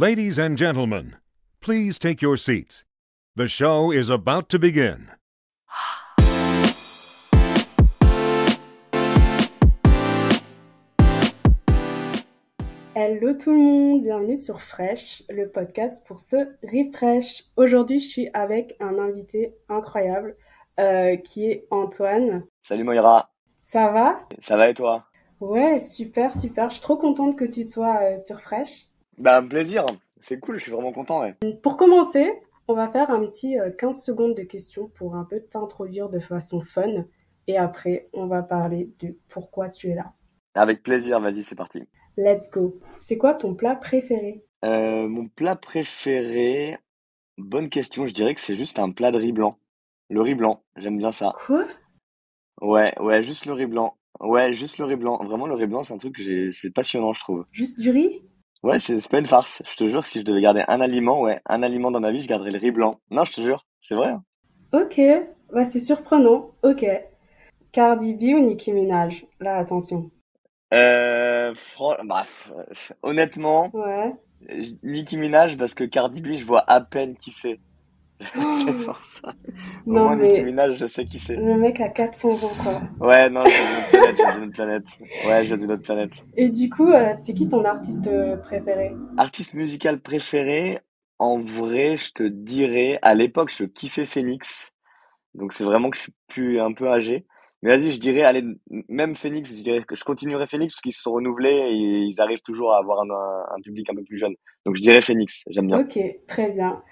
Ladies and gentlemen, please take your seats. The show is about to begin. Hello tout le monde, bienvenue sur Fresh, le podcast pour se refresh. Aujourd'hui, je suis avec un invité incroyable euh, qui est Antoine. Salut Moira, Ça va? Ça va et toi? Ouais, super, super. Je suis trop contente que tu sois euh, sur Fresh. Bah un plaisir, c'est cool, je suis vraiment content. Ouais. Pour commencer, on va faire un petit euh, 15 secondes de questions pour un peu t'introduire de façon fun. Et après, on va parler de pourquoi tu es là. Avec plaisir, vas-y c'est parti. Let's go. C'est quoi ton plat préféré? Euh, mon plat préféré, bonne question, je dirais que c'est juste un plat de riz blanc. Le riz blanc, j'aime bien ça. Quoi? Ouais, ouais, juste le riz blanc. Ouais, juste le riz blanc. Vraiment le riz blanc c'est un truc que j'ai, c'est passionnant je trouve. Juste du riz? Ouais, c'est c'est pas une farce. Je te jure si je devais garder un aliment, ouais, un aliment dans ma vie, je garderais le riz blanc. Non, je te jure, c'est vrai. hein. Ok, bah, c'est surprenant. Ok. Cardi B ou Nicki Minaj? Là, attention. Euh, fran- bah, f- f- honnêtement, Ouais. je- Nicki Minaj parce que Cardi B, je vois à peine qui c'est. C'est pour ça. Au Non, moins, Nicki mais Minaj, je sais qui c'est. le mec a 400 ans, quoi. Ouais, non, j'ai d'une autre planète, j'ai d'une autre planète. Ouais, j'ai d'une autre planète. Et du coup, euh, c'est qui ton artiste euh, préféré? Artiste musical préféré, en vrai, je te dirais, à l'époque, je kiffais Phoenix. Donc c'est vraiment que je suis plus un peu âgé. Mais vas-y, je dirais, allez, même Phoenix, je dirais que je continuerai Phoenix parce qu'ils se sont renouvelés et ils arrivent toujours à avoir un, un, un public un peu plus jeune. Donc je dirais Phoenix, j'aime bien. Ok, très bien.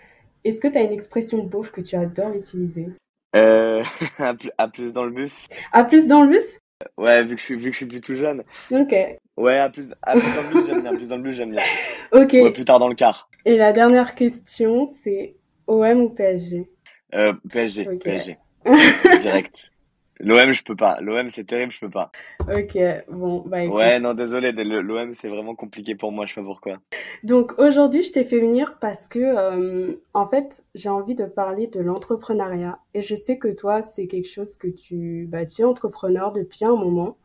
Est-ce que tu as une expression beauf que tu adores utiliser? Euh, à plus, à dans le bus. À plus dans le bus? Ouais, vu que je suis, vu que je suis plus tout jeune. Ok, Ouais, à plus, à plus dans le bus, j'aime bien. Plus dans le bus, j'aime bien. ok. Ouais, plus tard dans le car. Et la dernière question, c'est OM ou PSG Euh, PSG. PSG. Direct. L'OM, je peux pas. L'OM, c'est terrible, je peux pas. Ok, bon, bah écoute. Ouais, non, désolé. L'OM, c'est vraiment compliqué pour moi, je sais pas pourquoi. Donc aujourd'hui, je t'ai fait venir parce que, euh, en fait, j'ai envie de parler de l'entrepreneuriat. Et je sais que toi, c'est quelque chose que tu, bah, tu es entrepreneur depuis un moment.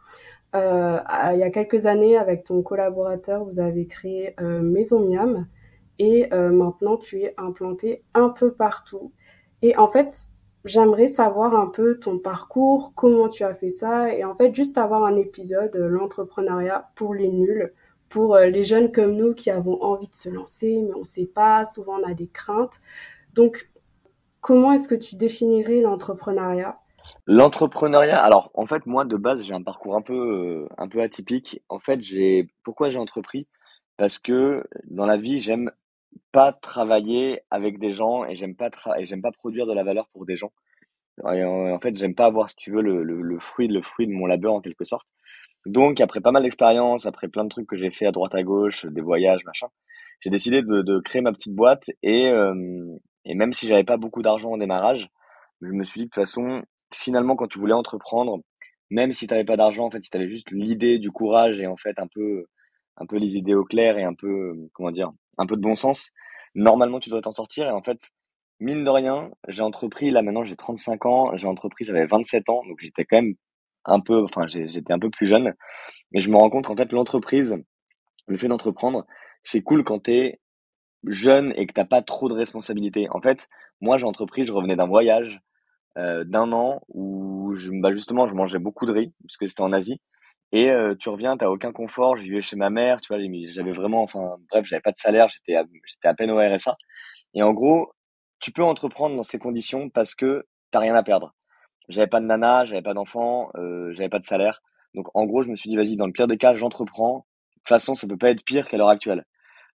Euh, il y a quelques années, avec ton collaborateur, vous avez créé euh, Maison Miam. Et euh, maintenant, tu es implanté un peu partout. Et en fait, j'aimerais savoir un peu ton parcours, comment tu as fait ça. Et en fait, juste avoir un épisode, euh, l'entrepreneuriat pour les nuls pour euh, les jeunes comme nous qui avons envie de se lancer, mais on ne sait pas, souvent on a des craintes. Donc, comment est-ce que tu définirais l'entrepreneuriat? L'entrepreneuriat, alors, en fait, moi, de base, j'ai un parcours un peu, euh, un peu atypique. En fait, j'ai, pourquoi j'ai entrepris? Parce que dans la vie, j'aime pas travailler avec des gens et j'aime pas et j'aime pas produire de la valeur pour des gens. Et en, fait, j'aime pas avoir, si tu veux, le, le, le fruit, le fruit de mon labeur en quelque sorte. Donc, après pas mal d'expériences, après plein de trucs que j'ai fait à droite à gauche, des voyages, machin, j'ai décidé de, de créer ma petite boîte et, euh, et même si j'avais pas beaucoup d'argent au démarrage, je me suis dit de toute façon, finalement, quand tu voulais entreprendre, même si t'avais pas d'argent, en fait, si t'avais juste l'idée, du courage et en fait un peu, un peu les idées au clair et un peu, comment dire, un peu de bon sens, normalement tu devrais t'en sortir. Et en fait, mine de rien, j'ai entrepris, là maintenant j'ai 35 ans, j'ai entrepris, j'avais 27 ans, donc j'étais quand même un peu, enfin j'étais un peu plus jeune, mais je me rends compte en fait l'entreprise, le fait d'entreprendre, c'est cool quand t'es jeune et que t'as pas trop de responsabilités. En fait, moi j'ai entrepris, je revenais d'un voyage euh, d'un an où je, bah justement je mangeais beaucoup de riz parce que c'était en Asie et euh, tu reviens, t'as aucun confort, je vivais chez ma mère, tu vois, j'avais vraiment, enfin bref, j'avais pas de salaire, j'étais à, j'étais à peine au RSA et en gros, tu peux entreprendre dans ces conditions parce que t'as rien à perdre. J'avais pas de nana, j'avais pas d'enfant, euh, j'avais pas de salaire. Donc en gros, je me suis dit, vas-y, dans le pire des cas, j'entreprends. De toute façon, ça peut pas être pire qu'à l'heure actuelle.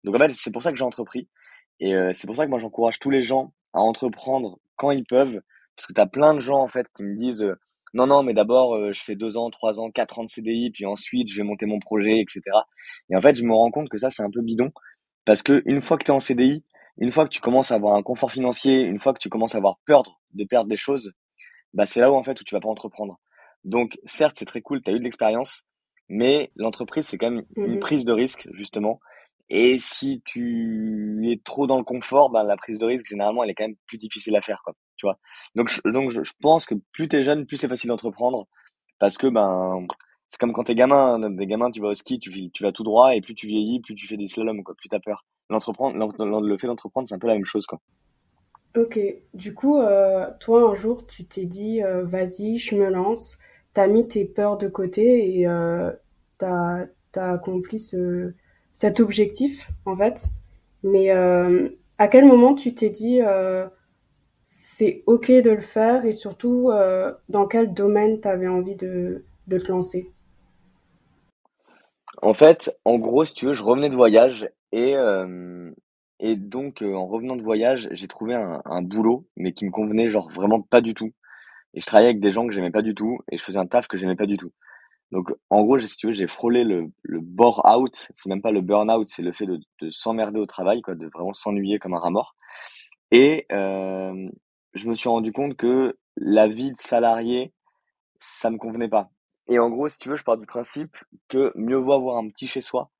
Donc en fait, c'est pour ça que j'ai entrepris. Et euh, c'est pour ça que moi, j'encourage tous les gens à entreprendre quand ils peuvent. Parce que t'as plein de gens, en fait, qui me disent, euh, non, non, mais d'abord, euh, je fais deux ans, trois ans, quatre ans de CDI, puis ensuite, je vais monter mon projet, etc. Et en fait, je me rends compte que ça, c'est un peu bidon. Parce que une fois que t'es en CDI, une fois que tu commences à avoir un confort financier, une fois que tu commences à avoir peur de perdre des choses, bah c'est là où en fait où tu vas pas entreprendre. Donc certes c'est très cool, tu as eu de l'expérience, mais l'entreprise c'est quand même une Mhm. prise de risque justement. Et si tu es trop dans le confort, bah la prise de risque généralement elle est quand même plus difficile à faire quoi, tu vois. Donc je, donc je, pense que plus t'es jeune, plus c'est facile d'entreprendre parce que ben c'est comme quand t'es gamin, hein. des gamins tu vas au ski, tu, vas tout droit et plus tu vieillis, plus tu fais des slaloms quoi, plus t'as peur. l'entreprendre, le fait d'entreprendre, c'est un peu la même chose, quoi. Ok, du coup, euh, toi, un jour, tu t'es dit, euh, vas-y, je me lance. T'as mis tes peurs de côté et euh, t'as, t'as accompli ce, cet objectif, en fait. Mais euh, à quel moment tu t'es dit, euh, c'est ok de le faire et surtout, euh, dans quel domaine t'avais envie de, de te lancer? En fait, en gros, si tu veux, je revenais de voyage et, et donc, en revenant de voyage, j'ai trouvé un, un boulot, mais qui me convenait genre vraiment pas du tout. Et je travaillais avec des gens que j'aimais pas du tout et je faisais un taf que j'aimais pas du tout. Donc, en gros, si tu veux, j'ai frôlé le, le bore-out. C'est même pas le burn-out, c'est le fait de, de s'emmerder au travail, quoi, de vraiment s'ennuyer comme un rat mort. Et euh, je me suis rendu compte que la vie de salarié, ça me convenait pas. Et en gros, si tu veux, je pars du principe que mieux vaut avoir un petit chez soi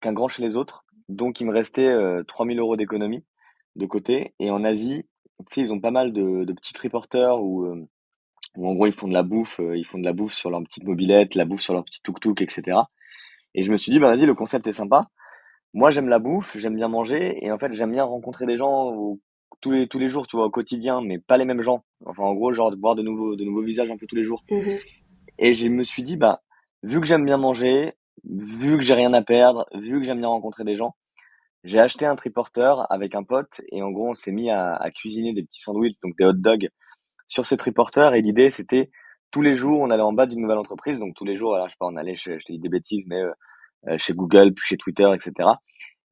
qu'un grand chez les autres. Donc, il me restait euh, 3000 euros d'économie de côté. Et en Asie, tu sais, ils ont pas mal de, de petits triporteurs où, euh, où en gros, ils font de la bouffe, euh, ils font de la bouffe sur leur petite mobilette, la bouffe sur leur petit tuk-tuk, etc. Et je me suis dit, bah vas-y, le concept est sympa. Moi, j'aime la bouffe, j'aime bien manger, et en fait, j'aime bien rencontrer des gens au- tous les, tous les jours, tu vois, au quotidien, mais pas les mêmes gens. Enfin, en gros, genre, de voir de nouveaux, de nouveaux visages un peu tous les jours. Mhm. Et je me suis dit, bah, vu que j'aime bien manger, vu que j'ai rien à perdre, vu que j'aime bien rencontrer des gens, j'ai acheté un triporteur avec un pote, et en gros, on s'est mis à, à cuisiner des petits sandwichs, donc des hot dogs, sur ces triporteurs, et l'idée, c'était, tous les jours, on allait en bas d'une nouvelle entreprise, donc tous les jours, alors, je sais pas, on allait, je, je dis des bêtises, mais euh, euh, chez Google, puis chez Twitter, etc.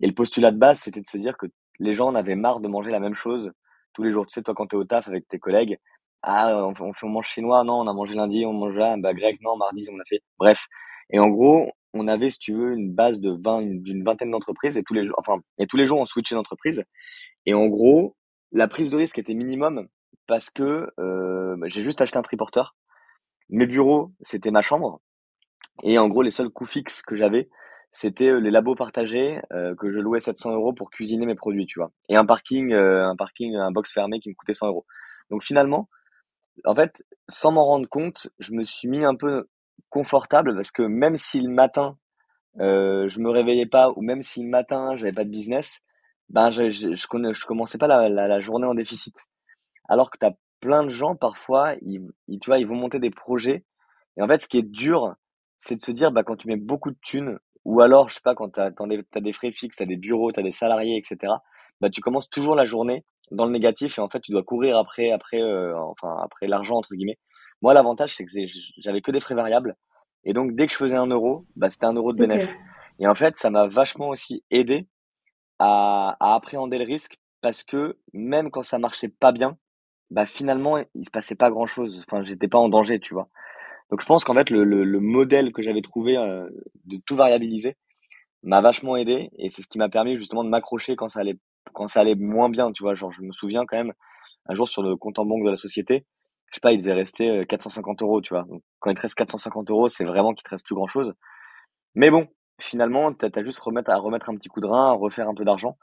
Et le postulat de base, c'était de se dire que les gens en avaient marre de manger la même chose tous les jours. Tu sais, toi, quand t'es au taf avec tes collègues, ah, on, on on mange chinois, non, on a mangé lundi, on mange là, bah, grec, non, mardi, on a fait. Bref. Et en gros, on avait, si tu veux, une base de 20, d'une vingtaine d'entreprises et tous les jours, enfin, et tous les jours, on switchait d'entreprise. Et en gros, la prise de risque était minimum parce que euh, bah, j'ai juste acheté un triporteur. Mes bureaux, c'était ma chambre. Et en gros, les seuls coûts fixes que j'avais, c'était euh, les labos partagés euh, que je louais 700 euros pour cuisiner mes produits, tu vois. Et un parking, un parking, un box fermé qui me coûtait 100 euros. Donc finalement, en fait, sans m'en rendre compte, je me suis mis un peu confortable parce que même si le matin je me réveillais pas ou même si le matin j'avais pas de business, ben je je, commençais pas la journée en déficit. Alors que tu as plein de gens parfois, ils, ils- tu vois, ils vont monter des projets et en fait, ce qui est dur, c'est de se dire, bah, quand tu mets beaucoup de thunes, ou alors, je sais pas, quand tu as, des, t'as des frais fixes, tu as des bureaux, tu as des salariés, etc., bah, tu commences toujours la journée dans le négatif et en fait, tu dois courir après, après, euh, enfin, après l'argent, entre guillemets. Moi, l'avantage, c'est que j'avais que des frais variables. Et donc, dès que je faisais un euro, bah, c'était un euro de Ok. bénéf. Et en fait, ça m'a vachement aussi aidé à, à appréhender le risque parce que même quand ça marchait pas bien, bah, finalement, il se passait pas grand chose. Enfin, j'étais pas en danger, tu vois. Donc je pense qu'en fait le, le, le modèle que j'avais trouvé euh, de tout variabiliser m'a vachement aidé et c'est ce qui m'a permis justement de m'accrocher quand ça allait quand ça allait moins bien, tu vois. Genre je me souviens quand même un jour sur le compte en banque de la société, je sais pas, il devait rester euh, 450 euros, tu vois. Quand il te reste 450 euros, c'est vraiment qu'il te reste plus grand chose. Mais bon, finalement, t'as as juste remettre, à remettre un petit coup de rein, à refaire un peu d'argent.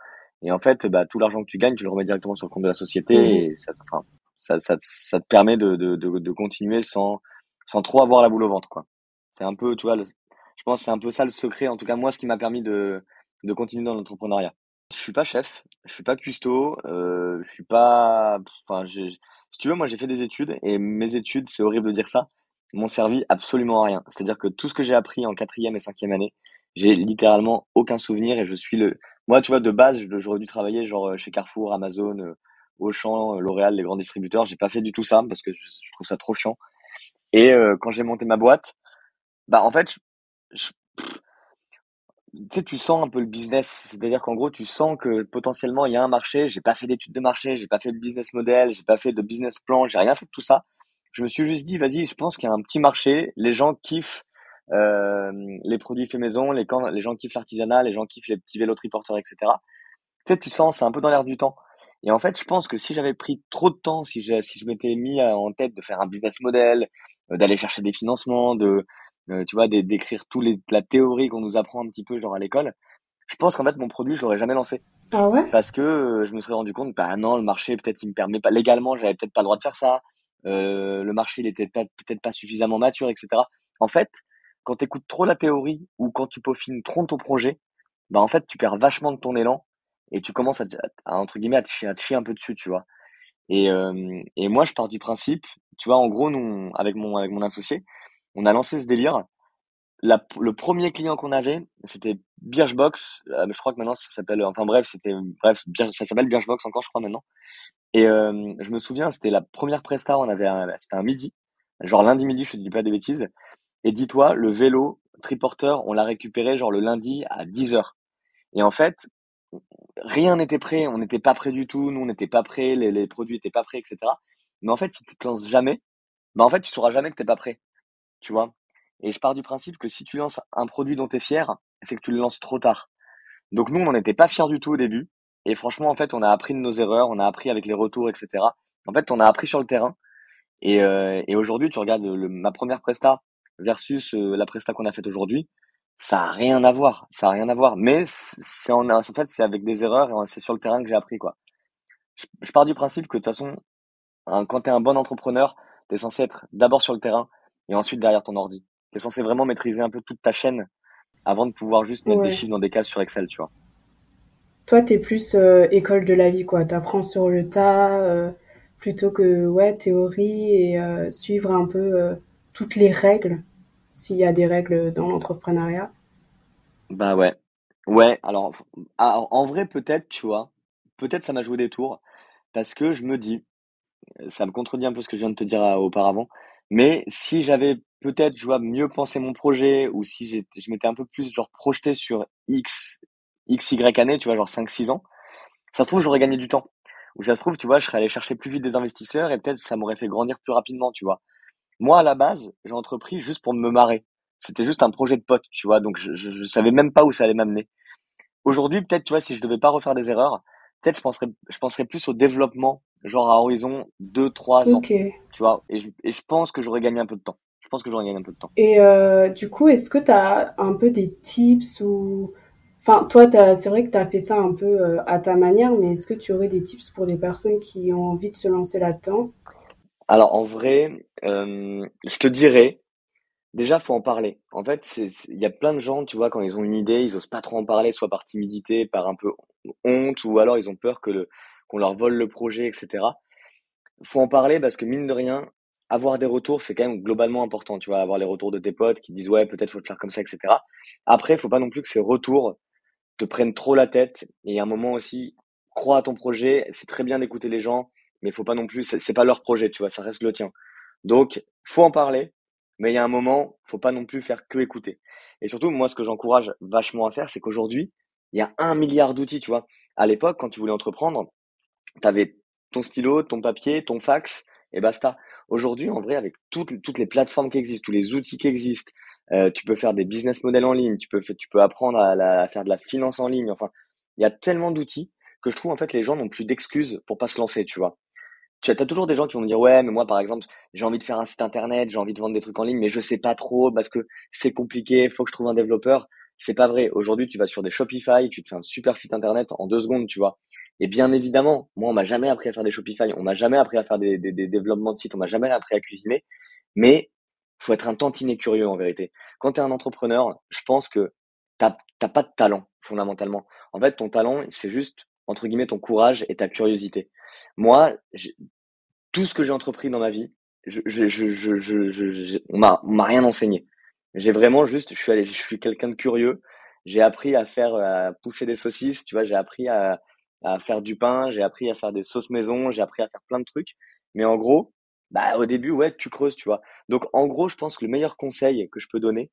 Et en fait, bah, tout l'argent que tu gagnes, tu le remets directement sur le compte de la société Mhm. et ça, enfin, ça, ça, ça te permet de, de, de, de continuer sans, sans trop avoir la boule au ventre, quoi. C'est un peu, tu vois, le- je pense que c'est un peu ça le secret, en tout cas moi, ce qui m'a permis de, de continuer dans l'entrepreneuriat. Je suis pas chef, je suis pas cuistot, euh, je suis pas, enfin, si tu veux, moi j'ai fait des études et mes études, c'est horrible de dire ça, m'ont servi absolument à rien. C'est-à-dire que tout ce que j'ai appris en quatrième et cinquième année, j'ai littéralement aucun souvenir et je suis le, moi, tu vois, de base, j'aurais dû travailler genre euh, chez Carrefour, Amazon, euh, Auchan, euh, L'Oréal, les grands distributeurs. J'ai pas fait du tout ça parce que je, trouve ça trop chiant. Et euh, quand j'ai monté ma boîte, bah en fait, tu sais, tu sens un peu le business. C'est-à-dire qu'en gros, tu sens que potentiellement il y a un marché. J'ai pas fait d'études de marché, j'ai pas fait de business model, j'ai pas fait de business plan, j'ai rien fait de tout ça. Je me suis juste dit, vas-y, je pense qu'il y a un petit marché. Les gens kiffent les produits faits maison, les, les gens kiffent l'artisanat, les gens kiffent les petits vélos triporteurs, etc. Tu sais, tu sens, c'est un peu dans l'air du temps. Et en fait, je pense que si j'avais pris trop de temps, si je, si je m'étais mis euh, en tête de faire un business model, euh, d'aller chercher des financements, de, euh, tu vois, d'é- d'écrire tout les, la théorie qu'on nous apprend un petit peu, genre à l'école, je pense qu'en fait, mon produit, je l'aurais jamais lancé. Ah ouais? Parce que euh, je me serais rendu compte, bah non, le marché, peut-être, il me permet pas, légalement, j'avais peut-être pas le droit de faire ça. Euh, le marché, il était peut-être pas suffisamment mature, etc. En fait, quand tu écoutes trop la théorie ou quand tu peaufines trop ton projet, bah en fait, tu perds vachement de ton élan et tu commences à, entre guillemets, à te, chier, à te chier un peu dessus, tu vois. Et, euh, et moi, je pars du principe, tu vois, en gros, nous, avec mon, avec mon associé, on a lancé ce délire. La, le premier client qu'on avait, c'était Birchbox. Euh, je crois que maintenant ça s'appelle, enfin bref, c'était, bref, ça s'appelle Birchbox encore, je crois maintenant. Et euh, je me souviens, c'était la première presta, on avait, c'était un midi, genre lundi midi, je te dis pas des bêtises. Et dis-toi, le vélo triporteur, on l'a récupéré genre le lundi à 10h. Et en fait, rien n'était prêt, on n'était pas prêt du tout, nous on n'était pas prêt, les, produits n'étaient pas prêts, etc. Mais en fait, si tu te lances jamais, bah en fait, tu sauras jamais que t'es pas prêt. Tu vois Et je pars du principe que si tu lances un produit dont tu es fier, c'est que tu le lances trop tard. Donc nous, on n'en était pas fiers du tout au début. Et franchement, en fait, on a appris de nos erreurs, on a appris avec les retours, etc. En fait, on a appris sur le terrain. Et, euh, aujourd'hui, tu regardes ma première presta versus euh, la presta qu'on a faite aujourd'hui, ça a rien à voir, ça a rien à voir. Mais c'est en, en fait, c'est avec des erreurs et c'est sur le terrain que j'ai appris quoi. Je, pars du principe que de toute façon, quand tu es un bon entrepreneur, tu es censé être d'abord sur le terrain et ensuite derrière ton ordi. Tu es censé vraiment maîtriser un peu toute ta chaîne avant de pouvoir juste mettre des chiffres dans des cases sur Excel, tu vois. Toi, tu es plus euh, école de la vie, quoi. Tu apprends sur le tas euh, plutôt que ouais, théorie et euh, suivre un peu toutes les règles, s'il y a des règles dans l'entrepreneuriat. Bah ouais. Ouais, alors, ah, en vrai, peut-être, tu vois, peut-être ça m'a joué des tours, parce que je me dis, ça me contredit un peu ce que je viens de te dire auparavant, mais si j'avais peut-être, je vois, mieux pensé mon projet, ou si je m'étais un peu plus, genre, projeté sur X, X, Y années, tu vois, genre 5-6 ans, ça se trouve, j'aurais gagné du temps. Ou ça se trouve, tu vois, je serais allé chercher plus vite des investisseurs et peut-être ça m'aurait fait grandir plus rapidement, tu vois. Moi, à la base, j'ai entrepris juste pour me marrer. C'était juste un projet de pote, tu vois, donc je, je, savais même pas où ça allait m'amener. Aujourd'hui, peut-être, tu vois, si je devais pas refaire des erreurs, peut-être je penserais, je penserais plus au développement, genre à horizon 2-3 ans. Tu vois, et je, et je pense que j'aurais gagné un peu de temps. Je pense que j'aurais gagné un peu de temps. Et euh, du coup, est-ce que tu as un peu des tips ou Enfin, toi, c'est vrai que tu as fait ça un peu euh, à ta manière, mais est-ce que tu aurais des tips pour des personnes qui ont envie de se lancer là-dedans? Alors, en vrai, euh, je te dirais, déjà, faut en parler. En fait, il y a plein de gens, tu vois, quand ils ont une idée, ils osent pas trop en parler, soit par timidité, par un peu honte, ou alors ils ont peur que qu'on leur vole le projet, etc. Faut en parler parce que mine de rien, avoir des retours, c'est quand même globalement important, tu vois, avoir les retours de tes potes qui disent ouais, peut-être faut le faire comme ça, etc. Après, faut pas non plus que ces retours te prennent trop la tête. Et à un moment aussi, crois à ton projet. C'est très bien d'écouter les gens, mais faut pas non plus, c'est pas leur projet, tu vois, ça reste le tien. Donc, faut en parler, mais il y a un moment, faut pas non plus faire que écouter. Et surtout, moi, ce que j'encourage vachement à faire, c'est qu'aujourd'hui, il y a un milliard d'outils, tu vois. À l'époque, quand tu voulais entreprendre, tu avais ton stylo, ton papier, ton fax, et basta. Aujourd'hui, en vrai, avec toutes, toutes les plateformes qui existent, tous les outils qui existent, euh, tu peux faire des business models en ligne, tu peux, tu peux apprendre à, faire de la finance en ligne. Enfin, il y a tellement d'outils que je trouve en fait les gens n'ont plus d'excuses pour pas se lancer, tu vois. Tu as, toujours des gens qui vont me dire ouais, mais moi par exemple, j'ai envie de faire un site internet, j'ai envie de vendre des trucs en ligne, mais je sais pas trop parce que c'est compliqué, faut que je trouve un développeur. C'est pas vrai. Aujourd'hui, tu vas sur des Shopify, tu te fais un super site internet en deux secondes, tu vois. Et bien évidemment, moi, on m'a jamais appris à faire des Shopify, on m'a jamais appris à faire des, développements de sites, on m'a jamais appris à cuisiner. Mais faut être un tantinet curieux en vérité. Quand tu es un entrepreneur, je pense que t'as pas de talent fondamentalement. En fait, ton talent, c'est juste entre guillemets ton courage et ta curiosité. Moi, tout ce que j'ai entrepris dans ma vie, je, je, je, je, m'a rien enseigné. J'ai vraiment juste, je suis je suis quelqu'un de curieux. J'ai appris à faire à pousser des saucisses, tu vois. J'ai appris à, à faire du pain, j'ai appris à faire des sauces maison, j'ai appris à faire plein de trucs. Mais en gros, bah, au début, ouais, tu creuses, tu vois. Donc, en gros, je pense que le meilleur conseil que je peux donner,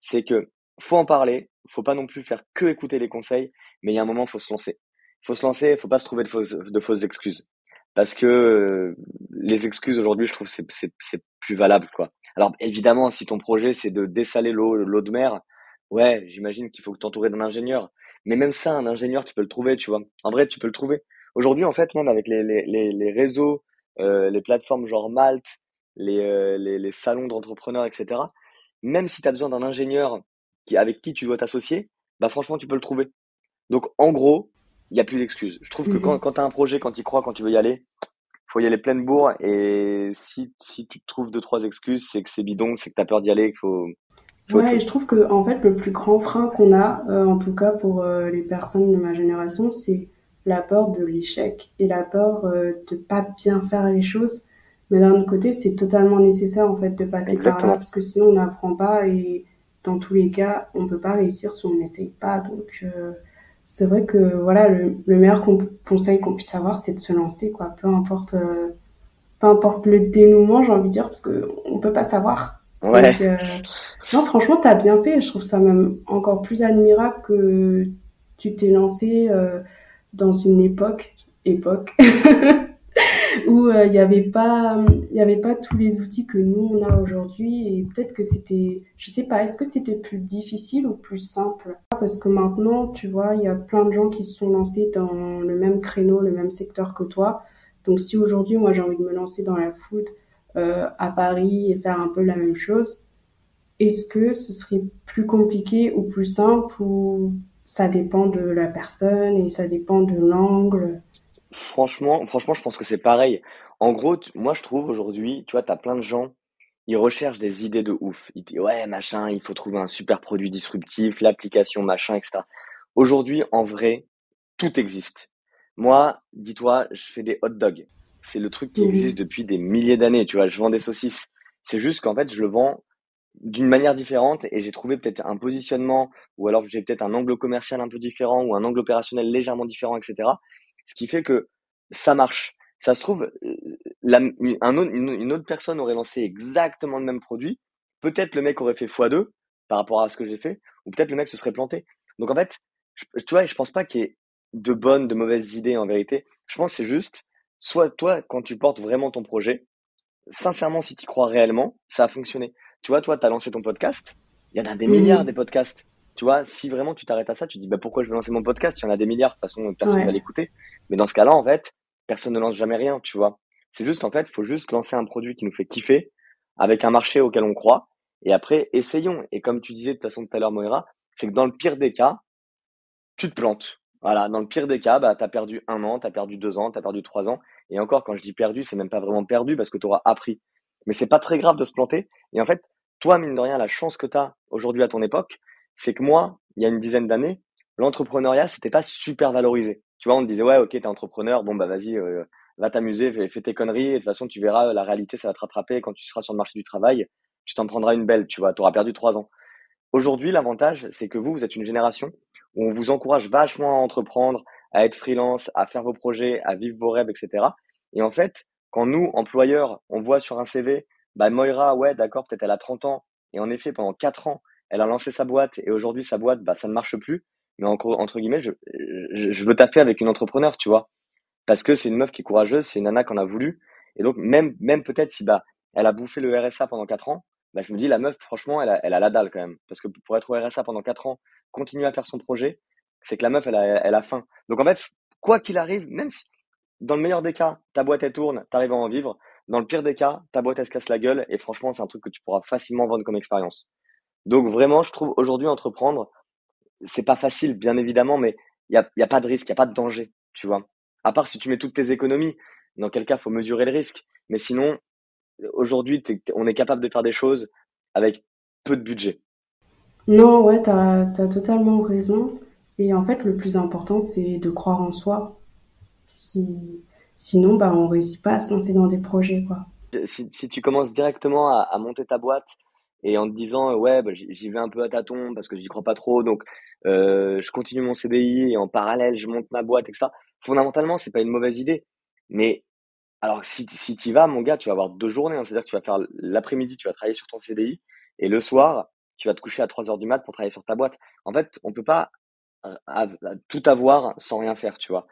c'est que faut en parler, faut pas non plus faire que écouter les conseils, mais il y a un moment, faut se lancer. Faut se lancer, faut pas se trouver de fausses, de fausses excuses. Parce que euh, les excuses aujourd'hui, je trouve c'est c'est plus valable quoi. Alors évidemment, si ton projet c'est de dessaler l'eau l'eau de mer, ouais, j'imagine qu'il faut que t'entourer d'un ingénieur. Mais même ça, un ingénieur, tu peux le trouver, tu vois. En vrai, tu peux le trouver. Aujourd'hui, en fait, même avec les, les, les, les réseaux euh, les plateformes genre Malte, euh, les, les, salons d'entrepreneurs, etc. Même si tu as besoin d'un ingénieur qui, avec qui tu dois t'associer, bah franchement, tu peux le trouver. Donc, en gros, il n'y a plus d'excuses. Je trouve que quand, mhm. quand tu as un projet, quand tu crois, quand tu veux y aller, faut y aller pleine bourre. Et si, si tu te trouves deux, trois excuses, c'est que c'est bidon, c'est que tu as peur d'y aller, qu'il faut. ouais, je trouve que en fait, le plus grand frein qu'on a, euh, en tout cas pour les personnes de ma génération, c'est la peur de l'échec et la peur euh, de pas bien faire les choses. Mais d'un autre côté, c'est totalement nécessaire en fait de passer par là parce que sinon on n'apprend pas et dans tous les cas, on peut pas réussir si on n'essaye pas. Donc euh, c'est vrai que voilà, le, meilleur conseil qu'on puisse avoir, c'est de se lancer quoi. Peu importe, euh, peu importe le dénouement, j'ai envie de dire, parce que on peut pas savoir. Ouais. non, franchement, t'as bien fait. Je trouve ça même encore plus admirable que tu t'es lancé dans une époque, époque, où euh, il n'y avait pas, il avait pas tous les outils que nous on a aujourd'hui et peut-être que c'était, je sais pas, est-ce que c'était plus difficile ou plus simple? Parce que maintenant, tu vois, il y a plein de gens qui se sont lancés dans le même créneau, le même secteur que toi. Donc si aujourd'hui moi j'ai envie de me lancer dans la food euh, à Paris et faire un peu la même chose, est-ce que ce serait plus compliqué ou plus simple ou ça dépend de la personne et ça dépend de l'angle? Franchement, franchement, je pense que c'est pareil. En gros, moi, je trouve aujourd'hui, tu vois, tu as plein de gens, ils recherchent des idées de ouf. Ils disent, ouais, machin, il faut trouver un super produit disruptif, l'application, machin, etc. Aujourd'hui, en vrai, tout existe. Moi, dis-toi, je fais des hot dogs. C'est le truc qui existe depuis des milliers d'années, tu vois. Je vends des saucisses. C'est juste qu'en fait, je le vends d'une manière différente et j'ai trouvé peut-être un positionnement ou alors j'ai peut-être un angle commercial un peu différent ou un angle opérationnel légèrement différent, etc. Ce qui fait que ça marche. Ça se trouve, euh, la, un autre, une, autre personne aurait lancé exactement le même produit. Peut-être le mec aurait fait x2 par rapport à ce que j'ai fait, ou peut-être le mec se serait planté. Donc en fait, je, tu vois, je pense pas qu'il y ait de bonnes, de mauvaises idées en vérité. Je pense que c'est juste, soit toi, quand tu portes vraiment ton projet, sincèrement, si tu crois réellement, ça a fonctionné. Tu vois, toi, tu as lancé ton podcast. Il y en a des milliards des podcasts. Tu vois, si vraiment tu t'arrêtes à ça, tu te dis bah, pourquoi je vais lancer mon podcast? Il y en a des milliards, de toute façon, personne ne va l'écouter. Mais dans ce cas-là, en fait, personne ne lance jamais rien, tu vois. C'est juste, en fait, il faut juste lancer un produit qui nous fait kiffer, avec un marché auquel on croit. Et après, essayons. Et comme tu disais de toute façon tout à l'heure, Moira, c'est que dans le pire des cas, tu te plantes. Voilà, dans le pire des cas, bah, tu as perdu un an, tu as perdu deux ans, tu as perdu trois ans. Et encore, quand je dis perdu, c'est même pas vraiment perdu parce que tu auras appris. Mais c'est pas très grave de se planter. Et en fait, toi, mine de rien, la chance que tu as aujourd'hui à ton époque, c'est que moi, il y a une dizaine d'années, l'entrepreneuriat, c'était pas super valorisé. Tu vois, on te disait, ouais, ok, t'es entrepreneur, bon, bah vas-y, euh, va t'amuser, fais, tes conneries, et de toute façon, tu verras, la réalité, ça va te rattraper. Quand tu seras sur le marché du travail, tu t'en prendras une belle, tu vois, tu auras perdu trois ans. Aujourd'hui, l'avantage, c'est que vous, vous êtes une génération où on vous encourage vachement à entreprendre, à être freelance, à faire vos projets, à vivre vos rêves, etc. Et en fait, quand nous, employeurs, on voit sur un CV, bah Moira, ouais, d'accord, peut-être elle a 30 ans, et en effet, pendant 4 ans, elle a lancé sa boîte, et aujourd'hui, sa boîte, bah, ça ne marche plus. Mais en, entre guillemets, je, je, veux taper avec une entrepreneur, tu vois. Parce que c'est une meuf qui est courageuse, c'est une nana qu'on a voulu. Et donc, même, peut-être si bah, elle a bouffé le RSA pendant 4 ans, bah, je me dis, la meuf, franchement, elle a, elle la dalle quand même. Parce que pour être au RSA pendant 4 ans, continuer à faire son projet, c'est que la meuf, elle a, elle a faim. Donc en fait, quoi qu'il arrive, même si, dans le meilleur des cas, ta boîte elle tourne, t'arrives à en vivre. Dans le pire des cas, ta boîte elle se casse la gueule et franchement, c'est un truc que tu pourras facilement vendre comme expérience. Donc vraiment, je trouve aujourd'hui entreprendre, c'est pas facile, bien évidemment, mais il y a, y a pas de risque, il y a pas de danger, tu vois. À part si tu mets toutes tes économies, dans quel cas faut mesurer le risque. Mais sinon, aujourd'hui, on est capable de faire des choses avec peu de budget. Non, ouais, tu as, as, totalement raison. Et en fait, le plus important, c'est de croire en soi. Sinon, bah, on réussit pas à se lancer dans des projets, quoi. Si, si tu commences directement à, à, monter ta boîte et en te disant, ouais, bah, j'y vais un peu à tâtons parce que j'y crois pas trop, donc euh, je continue mon CDI et en parallèle, je monte ma boîte, etc. Fondamentalement, c'est pas une mauvaise idée. Mais alors, si, si tu y vas, mon gars, tu vas avoir deux journées. Hein. C'est-à-dire que tu vas faire l'après-midi, tu vas travailler sur ton CDI et le soir, tu vas te coucher à 3 heures du mat pour travailler sur ta boîte. En fait, on peut pas euh, tout avoir sans rien faire, tu vois.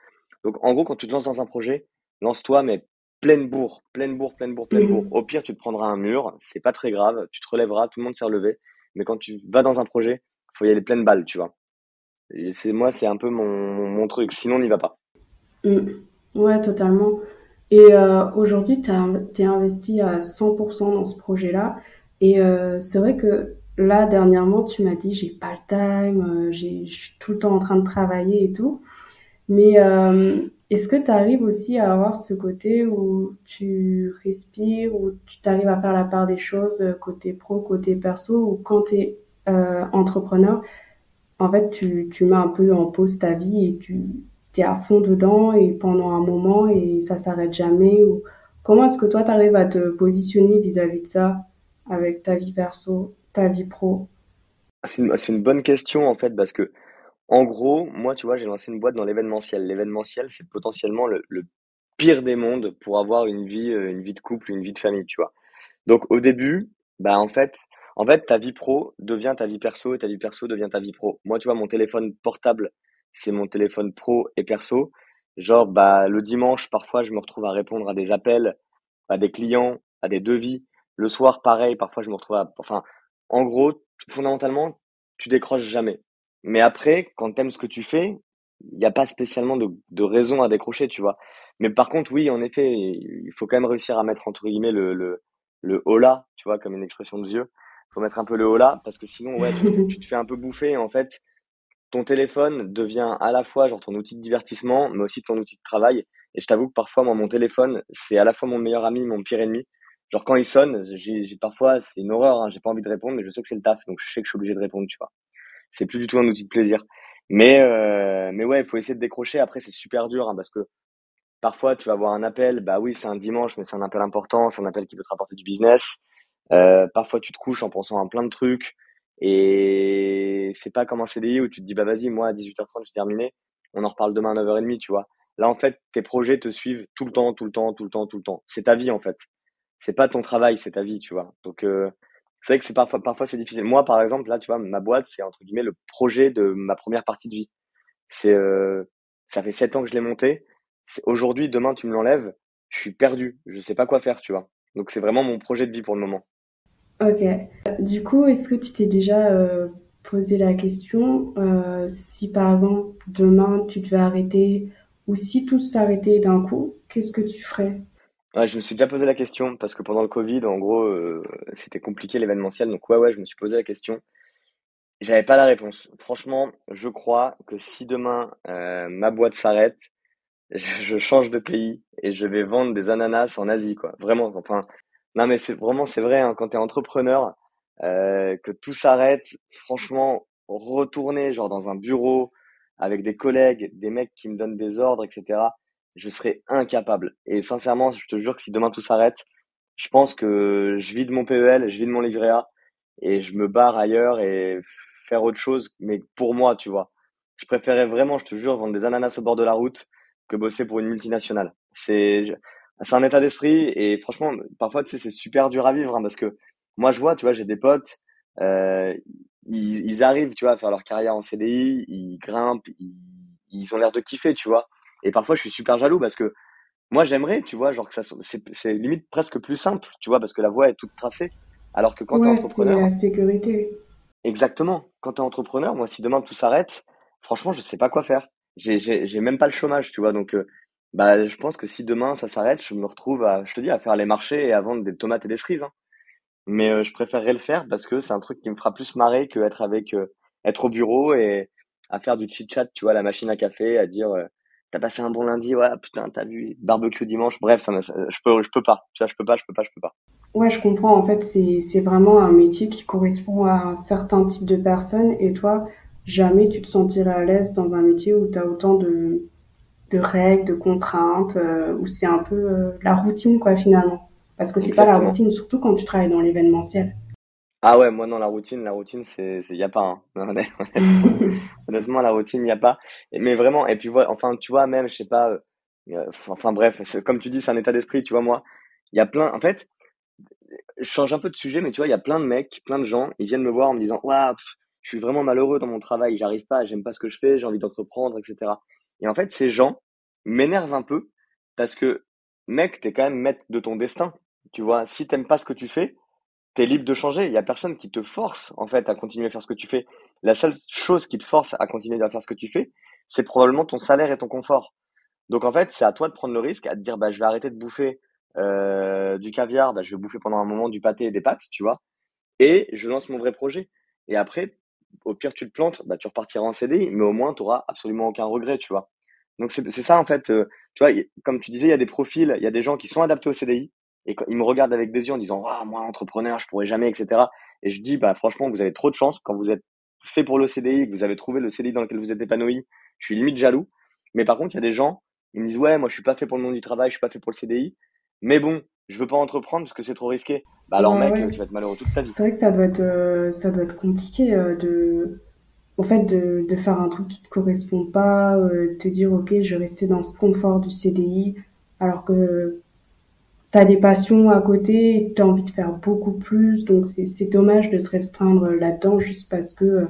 Donc, en gros, quand tu te lances dans un projet, lance-toi, mais pleine bourre, pleine bourre, pleine bourre, pleine bourre. Mmh. Au pire, tu te prendras un mur, c'est pas très grave, tu te relèveras, tout le monde s'est relevé. Mais quand tu vas dans un projet, faut y aller pleine balle, tu vois. Et c'est moi, c'est un peu mon, mon, truc. Sinon, on n'y va pas. Mmh. Ouais, totalement. Et euh, aujourd'hui, tu es investi à 100% dans ce projet-là. Et euh, c'est vrai que là, dernièrement, tu m'as dit, j'ai pas le time, euh, je suis tout le temps en train de travailler et tout. Mais euh, est-ce que tu arrives aussi à avoir ce côté où tu respires, où tu t'arrives à faire la part des choses euh, côté pro, côté perso, ou quand tu es euh, entrepreneur, en fait, tu, tu mets un peu en pause ta vie et tu es à fond dedans et pendant un moment et ça s'arrête jamais ou comment est-ce que toi tu arrives à te positionner vis-à-vis de ça avec ta vie perso, ta vie pro? C'est une, une bonne question en fait parce que en gros, moi tu vois, j'ai lancé une boîte dans l'événementiel. L'événementiel, c'est potentiellement le, le pire des mondes pour avoir une vie, euh, une vie de couple, une vie de famille, tu vois. Donc au début, bah en fait, en fait, ta vie pro devient ta vie perso et ta vie perso devient ta vie pro. Moi, tu vois, mon téléphone portable, c'est mon téléphone pro et perso. Genre, bah le dimanche, parfois, je me retrouve à répondre à des appels, à des clients, à des devis. Le soir, pareil, parfois, je me retrouve à, enfin, en gros, fondamentalement, tu décroches jamais. Mais après, quand t'aimes ce que tu fais, il n'y a pas spécialement de, de raison à décrocher, tu vois. Mais par contre, oui, en effet, il faut quand même réussir à mettre entre guillemets le, le, le hola, tu vois, comme une expression de vieux. Faut mettre un peu le hola parce que sinon, ouais, tu, te fais un peu bouffer. En fait, ton téléphone devient à la fois genre ton outil de divertissement, mais aussi ton outil de travail. Et je t'avoue que parfois, moi, mon téléphone, c'est à la fois mon meilleur ami, mon pire ennemi. Genre quand il sonne, j'ai j'ai- parfois c'est une horreur, hein, j'ai pas envie de répondre, mais je sais que c'est le taf, donc je sais que je suis obligé de répondre, tu vois. C'est plus du tout un outil de plaisir. Mais euh, mais ouais, il faut essayer de décrocher. Après, c'est super dur hein, parce que parfois tu vas avoir un appel, bah oui, c'est un dimanche, mais c'est un appel important, c'est un appel qui peut te rapporter du business. Euh, parfois, tu te couches en pensant à plein de trucs et c'est pas comme un CDI où tu te dis, bah vas-y, moi à 18h30, j'ai terminé, on en reparle demain à 9h30, tu vois. Là, en fait, tes projets te suivent tout le temps, tout le temps, tout le temps, tout le temps. C'est ta vie, en fait. C'est pas ton travail, c'est ta vie, tu vois. Donc, euh, c'est vrai que c'est parfois, parfois c'est difficile. Moi, par exemple, là, tu vois, ma boîte, c'est entre guillemets le projet de ma première partie de vie. C'est, euh, ça fait sept ans que je l'ai monté. C'est- Aujourd'hui, demain, tu me l'enlèves, je suis perdu. Je sais pas quoi faire, tu vois. Donc, c'est vraiment mon projet de vie pour le moment. Ok. Du coup, est-ce que tu t'es déjà euh, posé la question euh, si par exemple demain tu devais arrêter ou si tout s'arrêtait d'un coup, qu'est-ce que tu ferais? Ouais, je me suis déjà posé la question parce que pendant le Covid, en gros, euh, c'était compliqué l'événementiel. Donc, ouais, ouais, je me suis posé la question. J'avais pas la réponse. Franchement, je crois que si demain, euh, ma boîte s'arrête, je change de pays et je vais vendre des ananas en Asie, quoi. Vraiment. Enfin, non, mais c'est vraiment, c'est vrai, hein, quand tu es entrepreneur, euh, que tout s'arrête, franchement, retourner genre dans un bureau avec des collègues, des mecs qui me donnent des ordres, etc., je serais incapable. Et sincèrement, je te jure que si demain tout s'arrête, je pense que je vide mon PEL, je vide mon livret A et je me barre ailleurs et faire autre chose, mais pour moi, tu vois. Je préférais vraiment, je te jure, vendre des ananas au bord de la route que bosser pour une multinationale. C'est, c'est un état d'esprit et franchement, parfois, tu sais, c'est super dur à vivre hein, parce que moi, je vois, tu vois, j'ai des potes, euh, ils, ils arrivent, tu vois, à faire leur carrière en CDI, ils grimpent, ils, ils ont l'air de kiffer, tu vois. Et parfois, je suis super jaloux parce que moi, j'aimerais, tu vois, genre que ça soit, c'est, c'est limite presque plus simple, tu vois, parce que la voie est toute tracée. Alors que quand tu es Ouais, c'est entrepreneur, la sécurité. exactement, quand tu es entrepreneur, moi, si demain tout s'arrête, franchement, je sais pas quoi faire. J'ai, même pas le chômage, tu vois. Donc, euh, bah, je pense que si demain ça s'arrête, je me retrouve à, je te dis, à faire les marchés et à vendre des tomates et des cerises, hein. Mais euh, je préférerais le faire parce que c'est un truc qui me fera plus marrer que être avec, euh, être au bureau et à faire du chit-chat, tu vois, à la machine à café, à dire, euh, t'as passé un bon lundi, ouais, putain, t'as vu, barbecue dimanche, bref, ça, je peux, je peux pas, tu vois, je peux pas, je peux pas, je peux pas. Ouais, je comprends. En fait, c'est c'est vraiment un métier qui correspond à un certain type de personne et toi, jamais tu te sentirais à l'aise dans un métier où tu as autant de de règles, de contraintes, euh, où c'est un peu euh, la routine, quoi, finalement. Parce que c'est pas la routine, surtout quand tu travailles dans l'événementiel. Ah ouais, moi non, la routine, la routine, c'est, c'est, y a pas, hein. Honnêtement, honnêtement, la routine, y a pas. Mais vraiment, et puis voilà, enfin, tu vois, même, je sais pas, euh, euh, enfin bref, c'est- comme tu dis, c'est un état d'esprit, tu vois, moi, il y a plein, en fait, je change un peu de sujet, mais tu vois, il y a plein de mecs, plein de gens, ils viennent me voir en me disant, pff, je suis vraiment malheureux dans mon travail, j'arrive pas, j'aime pas ce que je fais, j'ai envie d'entreprendre, etc. Et en fait, ces gens m'énervent un peu parce que, mec, t'es quand même maître de ton destin. Tu vois, si t'aimes pas ce que tu fais, t'es libre de changer. Il y a personne qui te force, en fait, à continuer à faire ce que tu fais. La seule chose qui te force à continuer à faire ce que tu fais, c'est probablement ton salaire et ton confort. Donc en fait, c'est à toi de prendre le risque, à te dire, bah, je vais arrêter de bouffer euh, du caviar, bah, je vais bouffer pendant un moment du pâté et des pâtes, tu vois, et je lance mon vrai projet. Et après, au pire, tu te plantes, bah, tu repartiras en CDI, mais au moins, tu auras absolument aucun regret, tu vois. Donc c'est ça, en fait, euh, tu vois, comme tu disais, il y a des profils, il y a des gens qui sont adaptés au CDI, et quand ils me regardent avec des yeux en disant, ah, moi, entrepreneur, je pourrais jamais, etc. Et je dis, bah, franchement, vous avez trop de chance quand vous êtes fait pour le CDI, que vous avez trouvé le CDI dans lequel vous êtes épanoui, je suis limite jaloux. Mais par contre, il y a des gens, ils me disent, ouais, moi, je suis pas fait pour le monde du travail, je suis pas fait pour le CDI. Mais bon, je veux pas entreprendre parce que c'est trop risqué. Bah alors, Bah mec, ouais. tu vas être malheureux toute ta vie. C'est vrai que ça doit être, euh, ça doit être compliqué euh, de, en fait, de, de faire un truc qui te correspond pas, euh, te dire, ok, je vais rester dans ce confort du CDI, alors que t'as des passions à côté et t'as envie de faire beaucoup plus, donc c'est, c'est dommage de se restreindre là-dedans juste parce que, euh,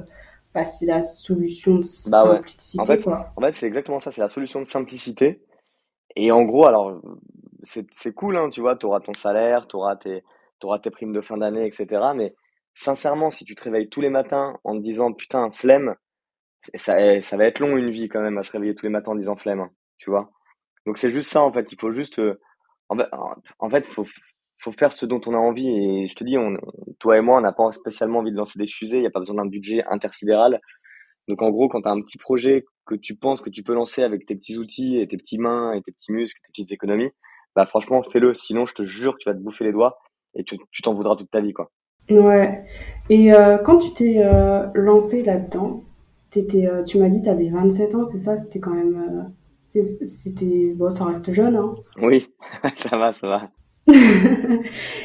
bah, c'est la solution de Bah ouais. En simplicité, fait, en fait, c'est exactement ça. C'est la solution de simplicité. Et en gros, alors, c'est c'est cool, hein, tu vois, tu auras ton salaire, tu auras tes, t'auras tes primes de fin d'année, etc. Mais sincèrement, si tu te réveilles tous les matins en te disant, putain, flemme, ça, ça va être long une vie quand même à se réveiller tous les matins en disant flemme, hein, tu vois. Donc c'est juste ça, en fait. Il faut juste, euh, en fait, en fait, faut, faire ce dont on a envie. Et je te dis, toi et moi, on n'a pas spécialement envie de lancer des fusées. Il n'y a pas besoin d'un budget intersidéral. Donc en gros, quand tu as un petit projet que tu penses que tu peux lancer avec tes petits outils et tes petites mains et tes petits muscles, tes petites économies, bah franchement, fais-le. Sinon, je te jure tu vas te bouffer les doigts et tu t'en voudras toute ta vie, quoi. Ouais. Et euh, quand tu t'es euh, lancé là-dedans, euh, tu m'as dit que tu avais 27 ans, c'est ça? C'était quand même... c'était... Bon, ça reste jeune, hein. Oui, ça va, ça va.